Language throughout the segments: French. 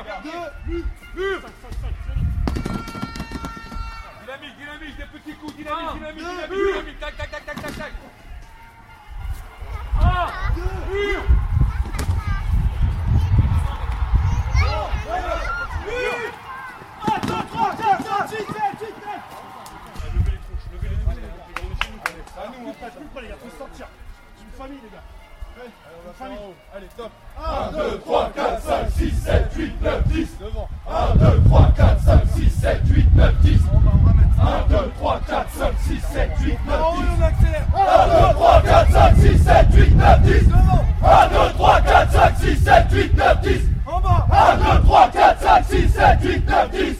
2, mur Dynamique, dynamique, des petits coups, dynamique, dynamique, dynamique, dynamique, tac, tac, tac, tac, tac, tac. Un, mur Ah nous on passe plus les gars, faut sortir. C'est une famille les gars. Ouais, une famille. Allez, top. 1, 2, 3, 4, 5, 6, 7, 8, 9, 10. Devant. 1, 2, 3, 4, 5, 6, 7, 8, 9, 10. 1, 2, 3, 4, 5, 6, 7, 8, 9, 10. on accélère. 1, 2, 3, 4, 5, 6, 7, 8, 9, 10. 1, 2, 3, 4, 5, 6, 7, 8, 9, 10. En bas. 1, 2, 3, 4, 5, 6, 7, 8, 9, 10.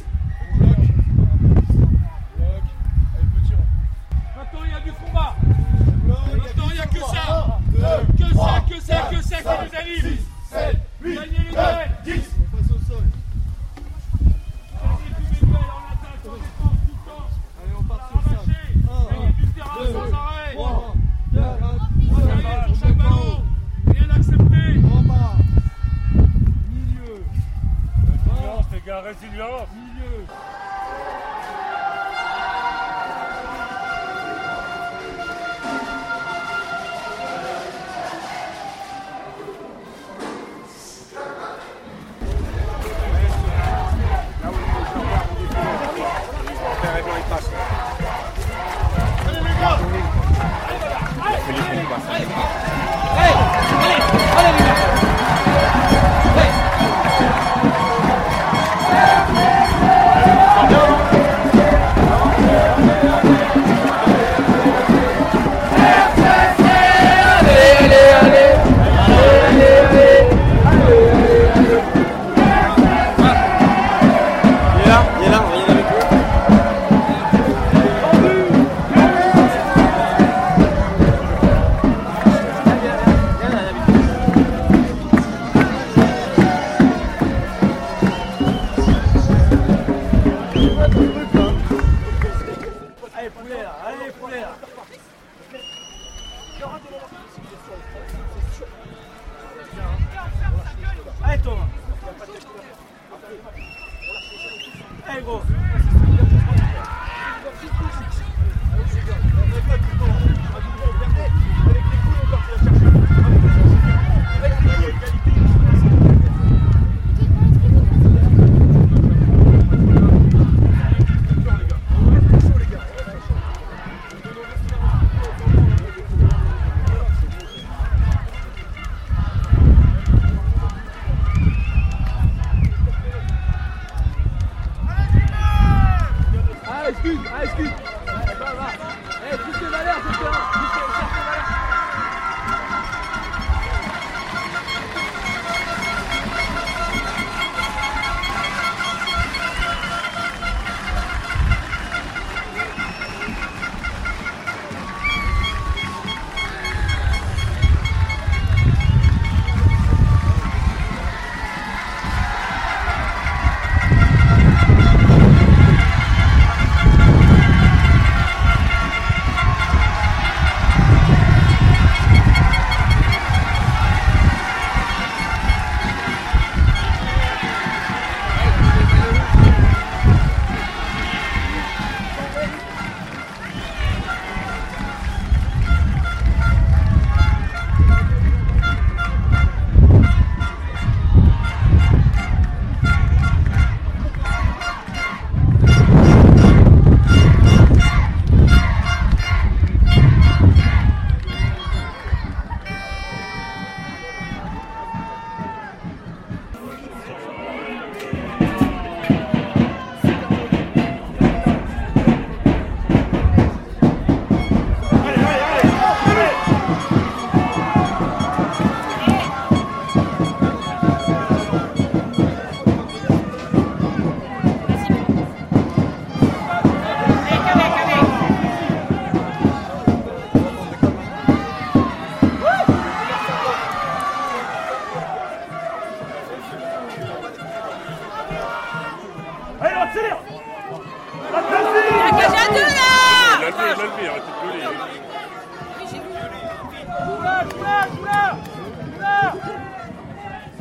Que ça, que ça, que ça qui nous anime. 7, 8, 9,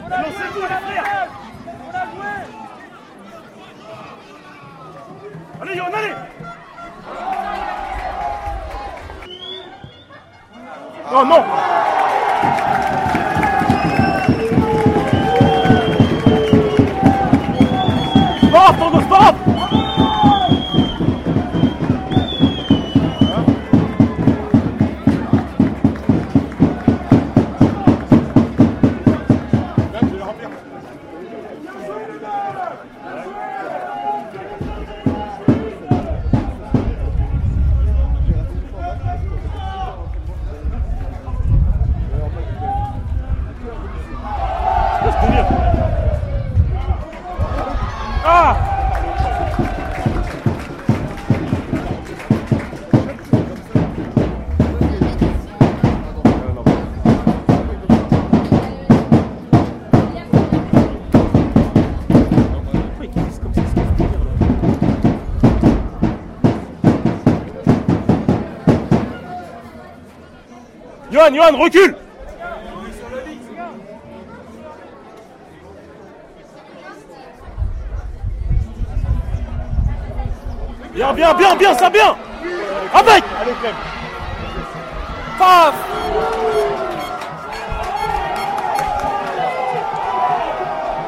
Lancez-vous, les frères. On a joué Allez, on allez oh, Non, non. Johan, Johan, recule. Bien, bien, bien, bien, ça bien. Avec. Allez, Clem Paf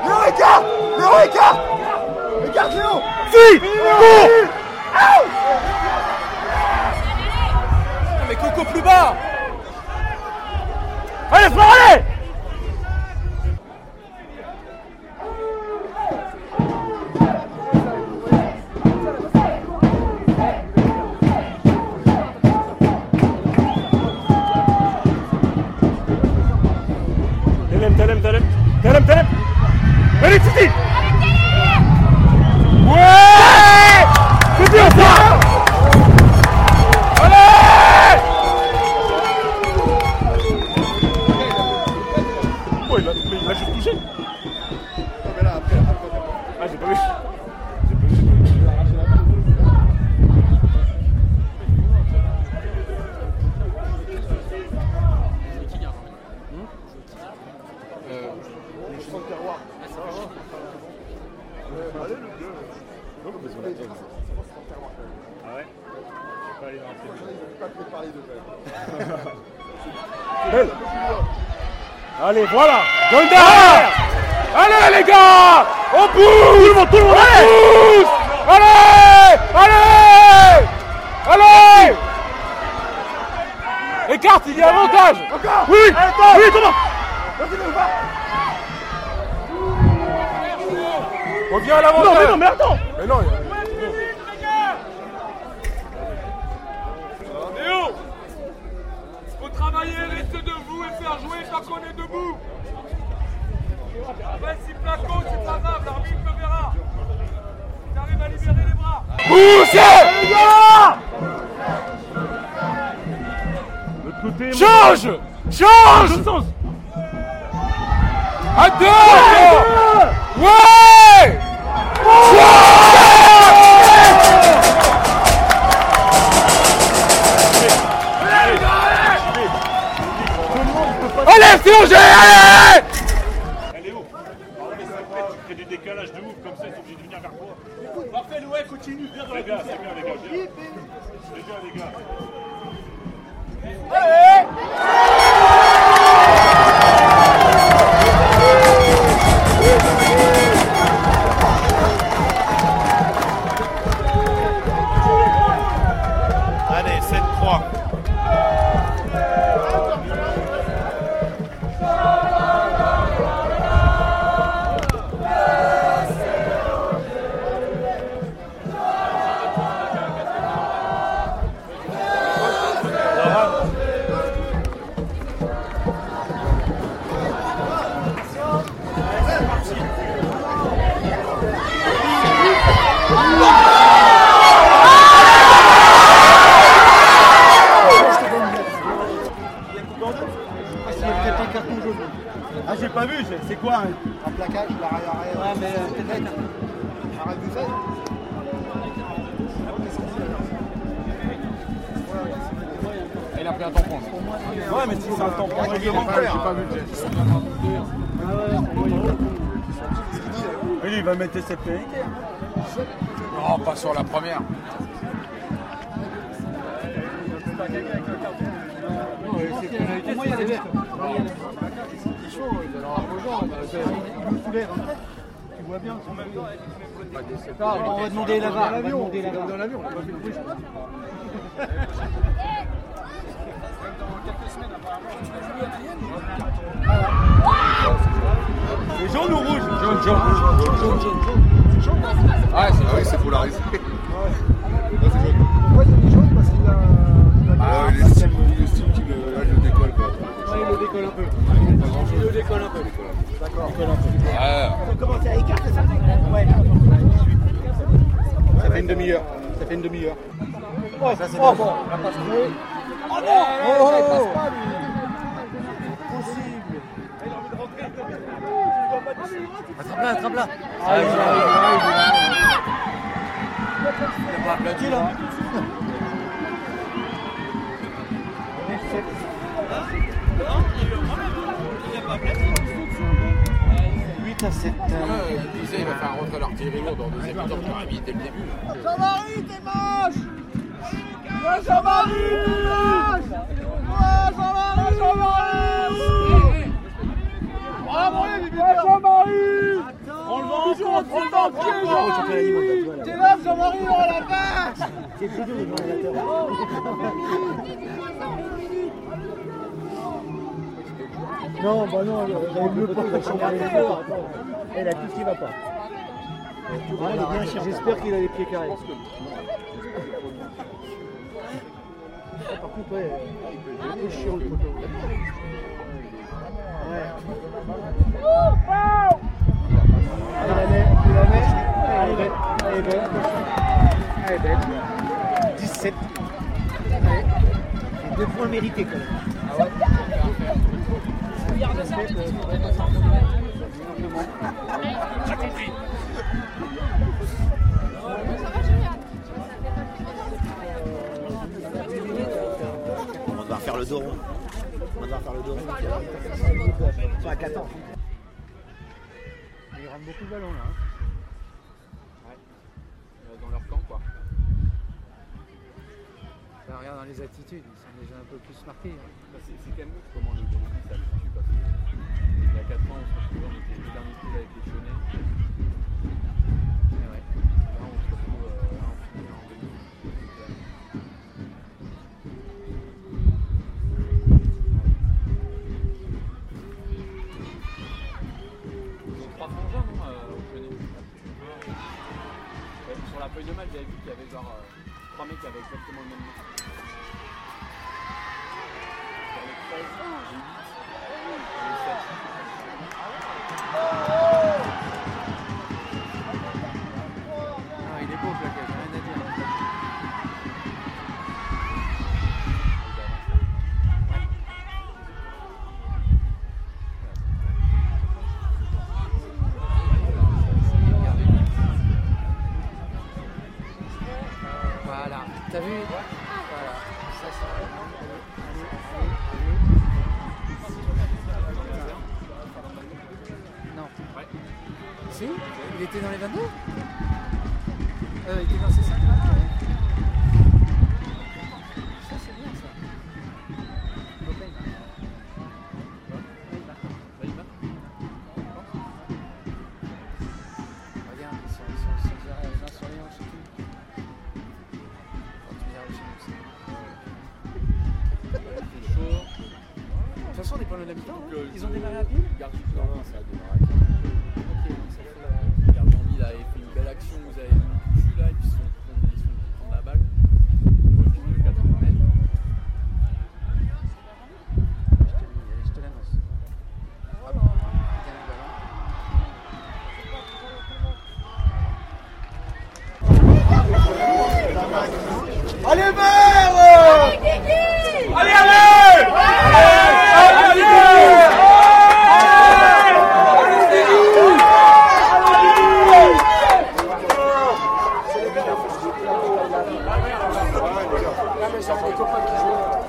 Léo, écart Léo, écart Écarte, Léo Si Cours Mais Coco plus bas Allez, Fleur, allez Telem, telem, telem. Telem, telem. Allez, Titi Ouais C'est bien Allez, voilà derrière Allez les gars On pousse. Tout le monde, tout le monde Allez. pousse. Allez Allez. Allez. Écarte, il y a avantage. Oui. Oui, Thomas. Reviens à l'avantage. Non, mais non, mais attends. Mais non, Léo jouer tant qu'on est debout. Après si placo, c'est pas grave, l'arbitre le verra. T'arrives à libérer les bras. Poussez Change Change À deux Ouais Allez, c'est Angers, allez mais ça fait, tu crées des décalages de ouf, comme ça ils sont obligés de venir vers toi. Parfait, ouais, continue, viens dans les gars, c'est bien les gars. C'est bien les gars. Allez, Ouais, mais si c'est un tampon réglementaire. J'ai pas vu le geste. Lui, il va mettre ses pénalités. Non, pas sur la première. Pour moi, il y a des verts. C'est chaud, il a l'air rejoint. Il nous soulève. hein. Tu vois bien. Temps, On va demander la VAR. On va l'avion. demander la VAR. Dans l'avion, on pas fait le bruit. je pense. C'est jaune ou rouge Jaune, jaune, rouge. Ah, c'est ah oui, c'est polarisé. Pourquoi il y a des jaunes Parce qu'il a. il Ah, il estime, il estime qu'il le- là, je le décolle pas. il le décolle un peu. Il le décolle un peu. D'accord. Ah, On commence à écarter ça Ouais. Ça fait une demi-heure. Ça fait une demi-heure. Oh, ça c'est oh, bon. La passe trouée. Oh non Oh, oh, il passe pas lui. Possible. Attrape-la, attrape-la. Ah, il a- il a- Il a pas aplati là. 8 à 7. il disait il va faire rentrer l'artillerie lourde en deuxième mi-temps pour dès le début. Jean-Marie, t'es moche Jean-Marie T'es là, Jean-Marie, oh la vache C'est plus dur, Non, bah non, j'avais mieux pas Elle a tout ce qui va pas. J'espère qu'il a les pieds carrés. Par contre, ouais, un peu chiant le poteau. Ouais. Est belle. 17. Ouais. Et deux points mérités quand même. On va devoir faire le dos rond. On va devoir faire le dos rond. Sont à 14. Beaucoup de ballons là. hein. Dans leur camp, quoi. Ça regarde dans les attitudes, ils sont déjà un peu plus marqués. hein. Bah, c'est quand même ouf comment le rugby s'habitue parce que il y a 4 ans on se retrouvait, on était avec les Lyonnais. Trois Ils ont démarré à pied j'avais des copains qui jouaient.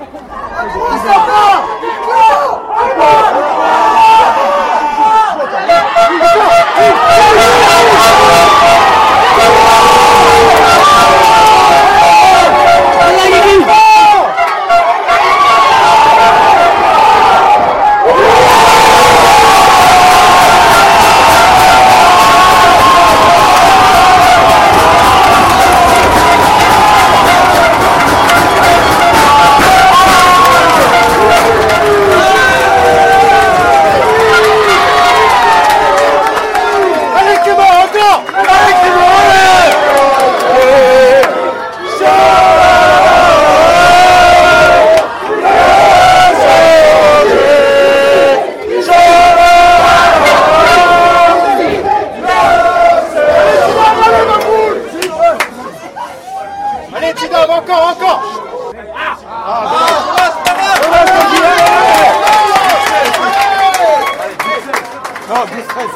Encore, encore Non, 12-13.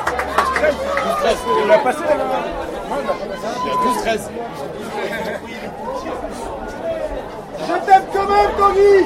12-13. Il a passé là Il y a 12-13. Je t'aime quand même, Tanguy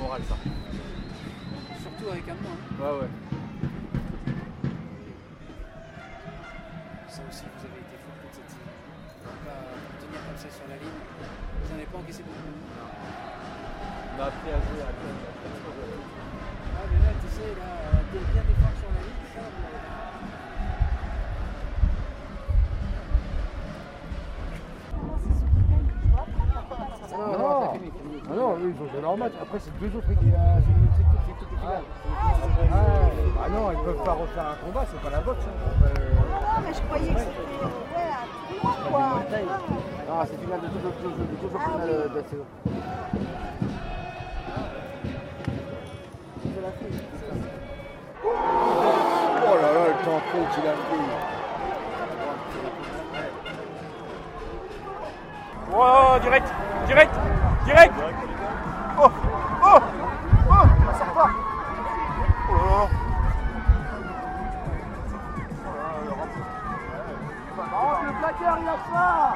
moral, ça. Surtout avec un nom. hein. Ouais, ouais. Ça aussi, vous avez été fort toute cette saison. Pas tenir comme ça sur la ligne. Vous n'en avez pas encaissé beaucoup. On a appris à jouer à choses. Ah, mais là, tu sais, là, de bien défendre sur la ligne, ça, match. Après, c'est deux autres équipes. Finale. Ah, non, ils peuvent pas refaire un combat, c'est pas la boxe. hein. Euh, Ah, mais je croyais que c'était ouais, un tournoi, quoi. Non, c'est finale de deux autres de autres Ah, finales oui. de la saison. Oh là là, le temps qu'il a pris. Oh, direct, direct, direct. Oh, oh, oh, ça sort pas. Oh là là. Oh, le placard, il a ça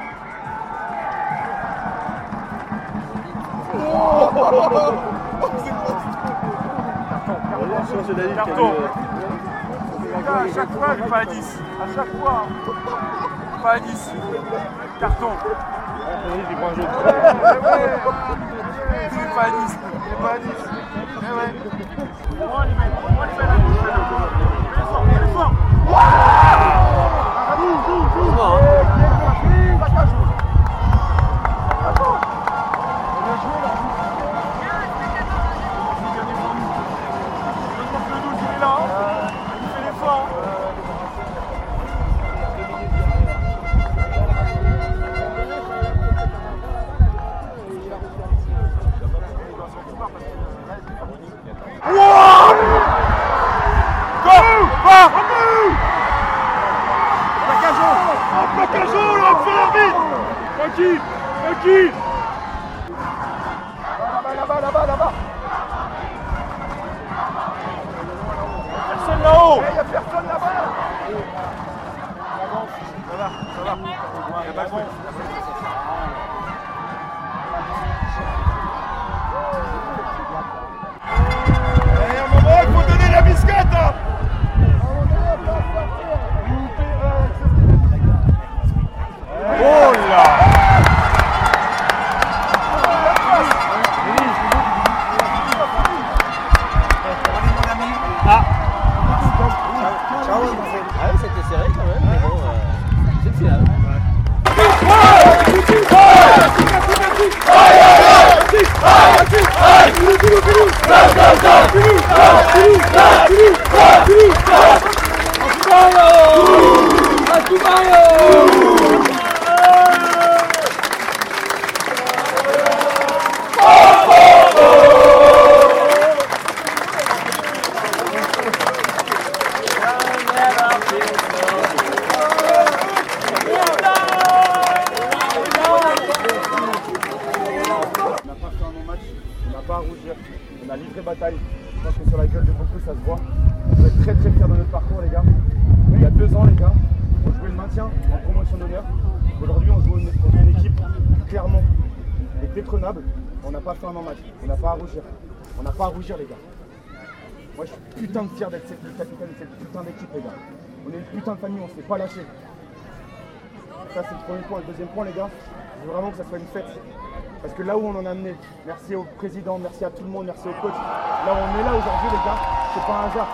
Carton. Putain, à chaque fois, pas à 10. À chaque fois. Pas à 10. Carton. C'est pas à 10. C'est pas à 10. Eh ouais. Va les. On va les mettre à gauche. Fais-le fort, fais-le fort. Le Let's go! Let's go! Ça se voit. On être très très fiers de notre parcours les gars. Il y a deux ans les gars, on jouait le maintien en promotion d'honneur. Aujourd'hui on joue joue une équipe clairement et. On n'a pas fait un match, on n'a pas à rougir. On n'a pas à rougir les gars. Moi je suis putain de fier d'être le capitaine de cette putain d'équipe les gars. On est une putain de famille, on s'est pas lâché. Ça c'est le premier point. Le deuxième point les gars, je veux vraiment que ça soit une fête. Parce que là où on en a amené, merci au président, merci à tout le monde, merci au coach. Là où on est là aujourd'hui les gars, c'est pas un hasard.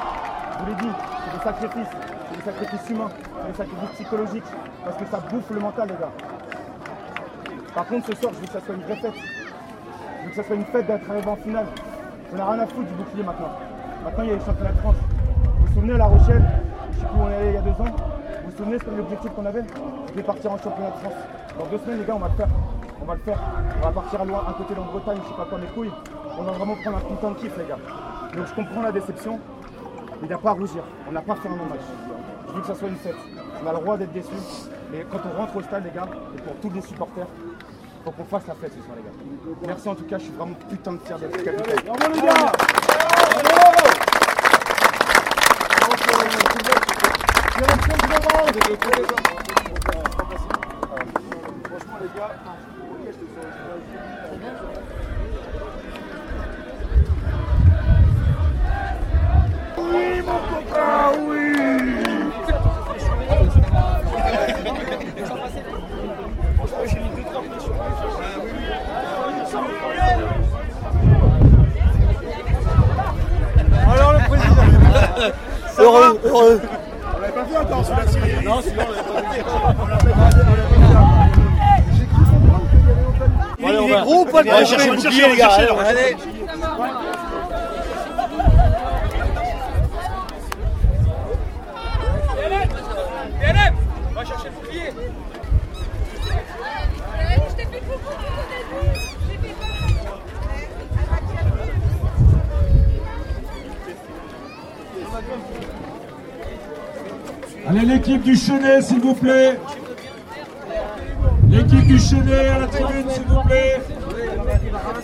Je vous l'ai dit, c'est des sacrifices, c'est des sacrifices humains, c'est des sacrifices psychologiques. Parce que ça bouffe le mental les gars. Par contre ce soir je veux que ça soit une vraie fête. Je veux que ça soit une fête d'être arrivé en finale. On n'a rien à foutre du bouclier maintenant. Maintenant il y a les championnats de France. Vous vous souvenez à La Rochelle, je sais plus où on est allé il y a deux ans, vous vous souvenez c'était l'objectif qu'on avait? C'était partir en championnat de France. Dans deux semaines les gars on va le faire. On va le faire. On va partir loin, à côté de Bretagne, je sais pas quoi mes couilles. On va vraiment prendre un putain de kiff les gars. Donc je comprends la déception. mais Il n'y a pas à rougir. On n'a pas fait un bon match. Je veux que ça soit une fête. On a le droit d'être déçus. Mais quand on rentre au stade les gars, et pour tous les supporters, faut qu'on fasse la fête ce soir les gars. Merci en tout cas, je suis vraiment putain de fier d'être capitaine. Bravo les gars Franchement va pas le chercher le bouclier les gars Allez Va chercher le bouclier Je t'ai fait coucou tout au début. J'ai fait Allez, l'équipe du Chenet, s'il vous plaît. L'équipe du Chenet à la tribune, s'il vous plaît.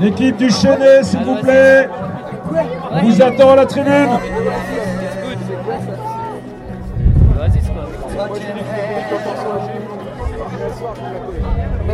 L'équipe du Chenet, s'il vous plaît. On vous attend à la tribune.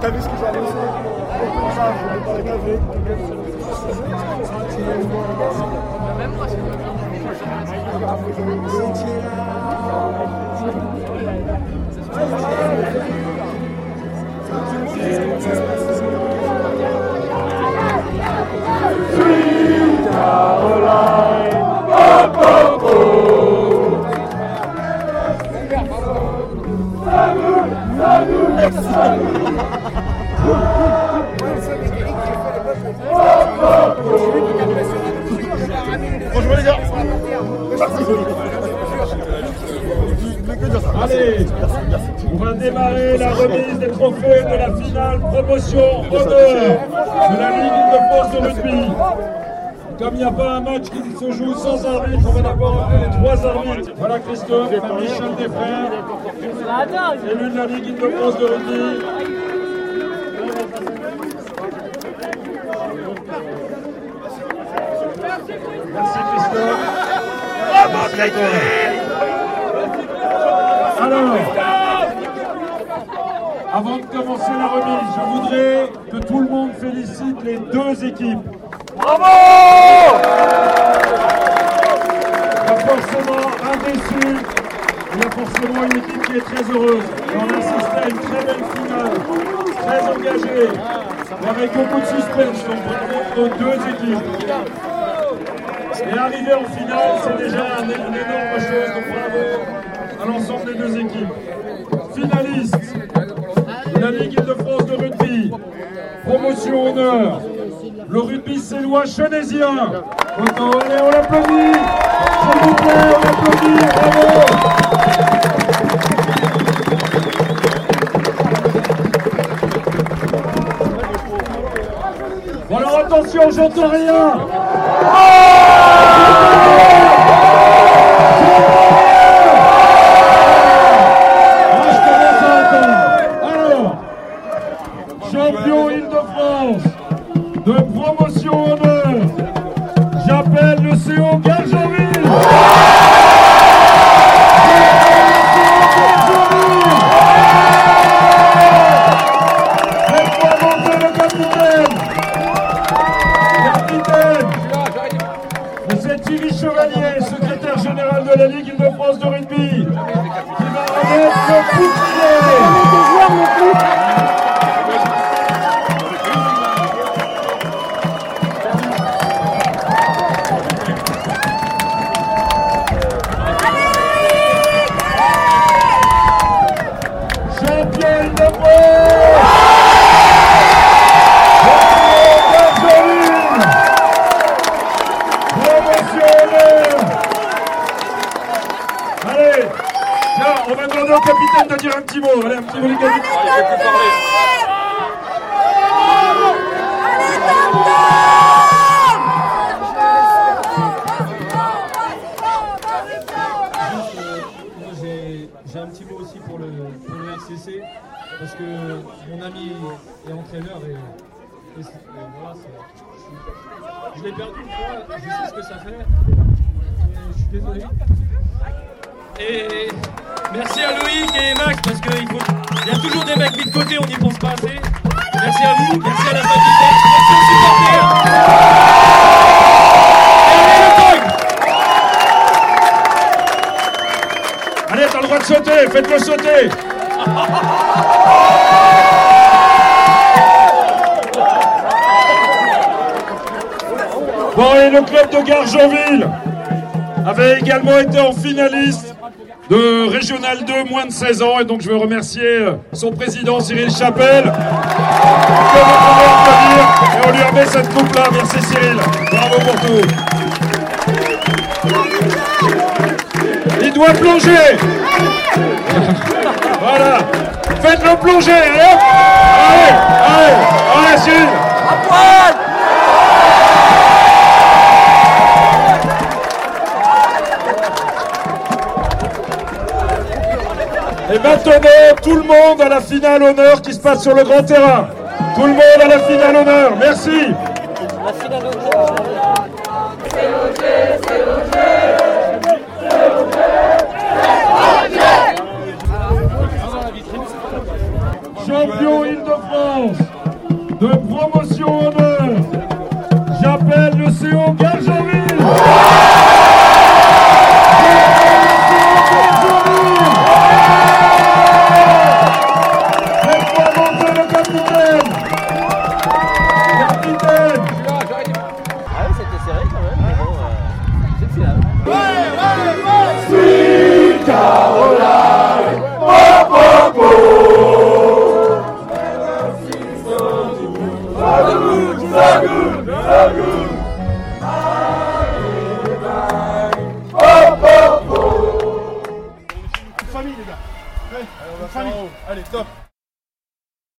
T'as vu ce annoncé Ça. Bonjour les gars. Allez, on va démarrer la remise des trophées de la finale promotion honneur de la Ligue de France de rugby. Comme il n'y a pas un match qui se joue sans arbitre, on va d'abord appeler les trois arbitres. Voilà Christophe, Michel Desfrères, élu de la Ligue de France de rugby. Merci Christophe. Alors, avant de commencer la remise, je voudrais que tout le monde félicite les deux équipes. Bravo Il y a forcément un déçu, il y a forcément une équipe qui est très heureuse. On assiste à une très belle finale, très engagée, avec beaucoup de suspense. Donc bravo aux deux équipes. Et arriver en finale, c'est déjà un, une énorme chose. Donc bravo à l'ensemble des deux équipes. Finalistes de la Ligue de France de rugby, promotion honneur, le rugby sélois chenésien. Autant, allez, on l'applaudit. S'il vous plaît, on l'applaudit, bravo. Alors attention, j'entends rien. Ah, Allez, t'as le droit de sauter, faites-le sauter. Bon, et le club de Gargenville avait également été en finaliste de Régional 2 moins de 16 ans. Et donc, je veux remercier euh, son président Cyril Chapelle. Et on lui remet cette coupe-là. Merci Cyril. Bravo pour tout. Il doit plonger. Voilà. Faites-le plonger. Allez, allez, allez, allez, Cyril. Et maintenant, tout le monde à la finale honneur qui se passe sur le grand terrain. Tout le monde à la finale honneur. Merci.